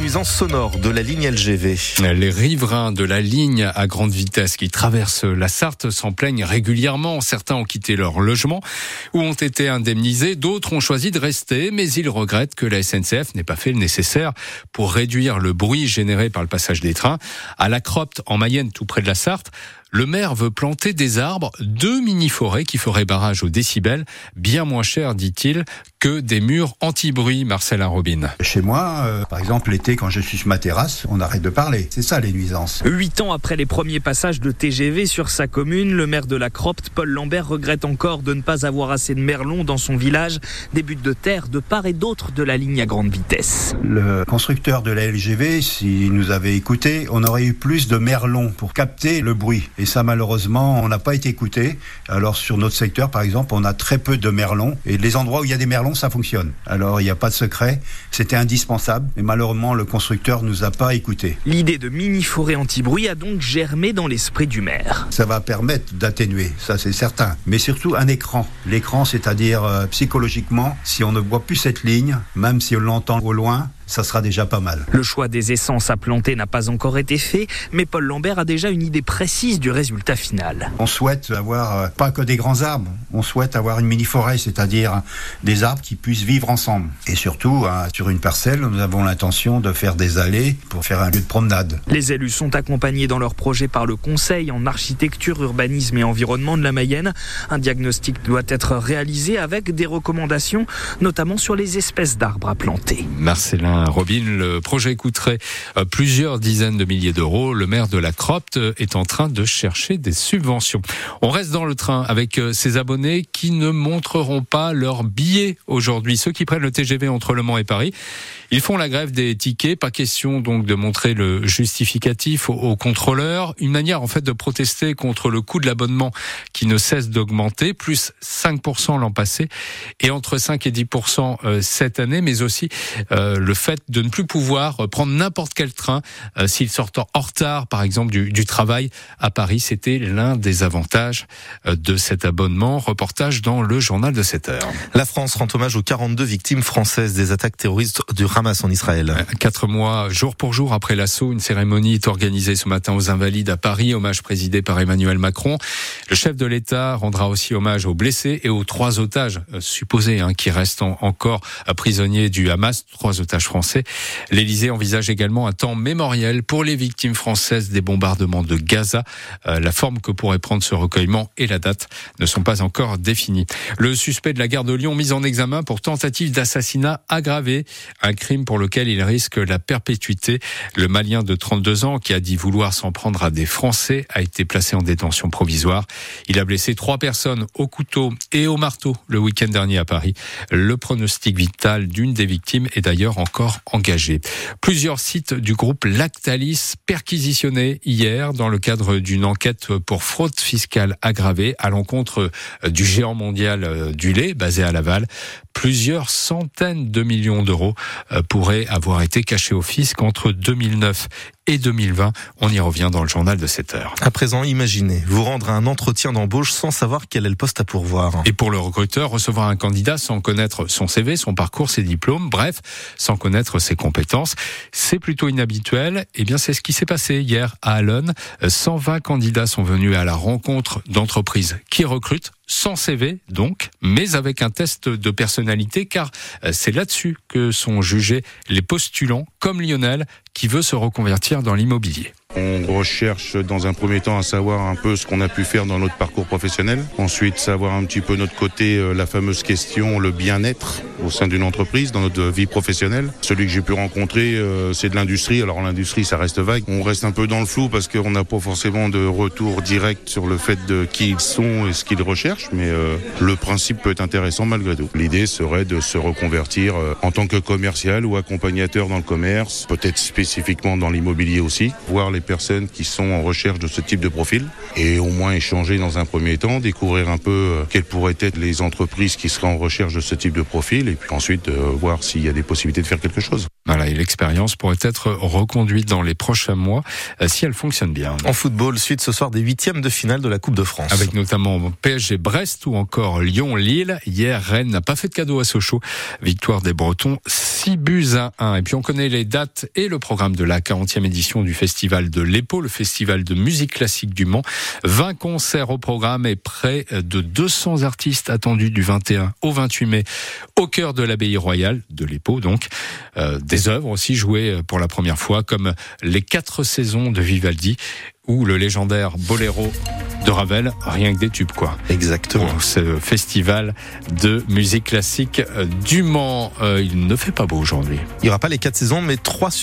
de la ligne LGV. Les riverains de la ligne à grande vitesse qui traversent la Sarthe s'en plaignent régulièrement. Certains ont quitté leur logement ou ont été indemnisés. D'autres ont choisi de rester, mais ils regrettent que la SNCF n'ait pas fait le nécessaire pour réduire le bruit généré par le passage des trains. À la Cropte, en Mayenne, tout près de la Sarthe, le maire veut planter des arbres, deux mini-forêts qui feraient barrage aux décibels, bien moins cher, dit-il, que des murs anti-bruit, Marcel Robin. Chez moi, euh, par exemple, l'été, quand je suis sur ma terrasse, on arrête de parler. C'est ça les nuisances. Huit ans après les premiers passages de TGV sur sa commune, le maire de la Cropte, Paul Lambert, regrette encore de ne pas avoir assez de merlons dans son village, des buts de terre de part et d'autre de la ligne à grande vitesse. Le constructeur de la LGV, s'il nous avait écouté, on aurait eu plus de merlons pour capter le bruit. Et ça, malheureusement, on n'a pas été écouté. Alors, sur notre secteur, par exemple, on a très peu de merlons. Et les endroits où il y a des merlons, ça fonctionne. Alors, il n'y a pas de secret. C'était indispensable. Mais malheureusement, le constructeur nous a pas écouté. L'idée de mini-forêt anti-bruit a donc germé dans l'esprit du maire. Ça va permettre d'atténuer, ça c'est certain. Mais surtout un écran. L'écran, c'est-à-dire euh, psychologiquement, si on ne voit plus cette ligne, même si on l'entend au loin, ça sera déjà pas mal. Le choix des essences à planter n'a pas encore été fait, mais Paul Lambert a déjà une idée précise du résultat final. On souhaite avoir euh, pas que des grands arbres, on souhaite avoir une mini-forêt, c'est-à-dire des arbres qui puissent vivre ensemble. Et surtout, hein, sur une parcelle, nous avons l'intention de faire des allées pour faire un lieu de promenade. Les élus sont accompagnés dans leur projet par le Conseil en architecture, urbanisme et environnement de la Mayenne. Un diagnostic doit être réalisé avec des recommandations, notamment sur les espèces d'arbres à planter. Marcelin Robin, le projet coûterait euh, plusieurs dizaines de milliers d'euros. Le maire de la Cropte est en train de chercher des subventions. On reste dans le train avec euh, ces abonnés qui ne montreront pas leur billet aujourd'hui. Ceux qui prennent le TGV entre Le Mans et Paris, ils font la grève des tickets. Pas question donc de montrer le justificatif aux contrôleurs. Une manière en fait de protester contre le coût de l'abonnement qui ne cesse d'augmenter, plus 5% l'an passé et entre 5 et 10% euh, cette année, mais aussi le fait de ne plus pouvoir prendre n'importe quel train euh, s'il sort en retard, par exemple, du, du travail à Paris. C'était l'un des avantages euh, de cet abonnement. Reportage dans le journal de 7 heures. La France rend hommage aux 42 victimes françaises des attaques terroristes du Hamas en Israël. Euh, quatre mois, jour pour jour après l'assaut, une cérémonie est organisée ce matin aux Invalides à Paris, hommage présidé par Emmanuel Macron. Le chef de l'État rendra aussi hommage aux blessés et aux trois otages supposés hein, qui restent encore prisonniers du Hamas, trois otages français L'Élysée envisage également un temps mémoriel pour les victimes françaises des bombardements de Gaza. Euh, la forme que pourrait prendre ce recueillement et la date ne sont pas encore définies. Le suspect de la gare de Lyon mis en examen pour tentative d'assassinat aggravé, un crime pour lequel il risque la perpétuité. Le Malien de 32 ans qui a dit vouloir s'en prendre à des Français a été placé en détention provisoire. Il a blessé trois personnes au couteau et au marteau le week-end dernier à Paris. Le pronostic vital d'une des victimes est d'ailleurs encore engagé. Plusieurs sites du groupe Lactalis perquisitionnés hier dans le cadre d'une enquête pour fraude fiscale aggravée à l'encontre du géant mondial euh, du lait basé à Laval. Plusieurs centaines de millions d'euros euh, pourraient avoir été cachés au fisc entre 2009 et 2020. On y revient dans le journal de 7 heures. À présent, imaginez vous rendre à un entretien d'embauche sans savoir quel est le poste à pourvoir. Et pour le recruteur, recevoir un candidat sans connaître son CV, son parcours, ses diplômes, bref, sans connaître ses compétences, c'est plutôt inhabituel. Eh bien, c'est ce qui s'est passé hier à Allen. 120 candidats sont venus à la rencontre d'entreprises qui recrutent sans CV donc, mais avec un test de personnalité, car euh, c'est là-dessus que sont jugés les postulants comme Lionel qui veut se reconvertir dans l'immobilier. On recherche dans un premier temps à savoir un peu ce qu'on a pu faire dans notre parcours professionnel. Ensuite, savoir un petit peu notre côté, euh, la fameuse question, le bien-être au sein d'une entreprise, dans notre vie professionnelle. Celui que j'ai pu rencontrer, euh, c'est de l'industrie. Alors l'industrie, ça reste vague. On reste un peu dans le flou parce qu'on n'a pas forcément de retour direct sur le fait de qui ils sont et ce qu'ils recherchent, mais euh, le principe peut être intéressant malgré tout. L'idée serait de se reconvertir en tant que commercial ou accompagnateur dans le commerce, peut-être spécifiquement dans l'immobilier aussi, voir les personnes qui sont en recherche de ce type de profil et au moins échanger dans un premier temps, découvrir un peu euh, quelles pourraient être les entreprises qui seraient en recherche de ce type de profil et puis ensuite euh, voir s'il y a des possibilités de faire quelque chose. Voilà, et l'expérience pourrait être reconduite dans les prochains mois euh, si elle fonctionne bien. En football, suite ce soir des huitièmes de finale de la Coupe de France. Avec notamment PSG Brest ou encore Lyon-Lille. Hier, Rennes n'a pas fait de cadeau à Sochaux. Victoire des Bretons, 6 buts à 1. Et puis on connaît les dates et le programme de la 40e édition du Festival de l'EPO, le festival de musique classique du Mans. 20 concerts au programme et près de 200 artistes attendus du 21 au 28 mai au cœur de l'abbaye royale de l'EPO donc. Euh, des œuvres aussi jouées pour la première fois comme les quatre saisons de Vivaldi ou le légendaire Boléro de Ravel, rien que des tubes quoi. Exactement. Pour ce festival de musique classique du Mans, euh, il ne fait pas beau aujourd'hui. Il n'y aura pas les quatre saisons mais trois sur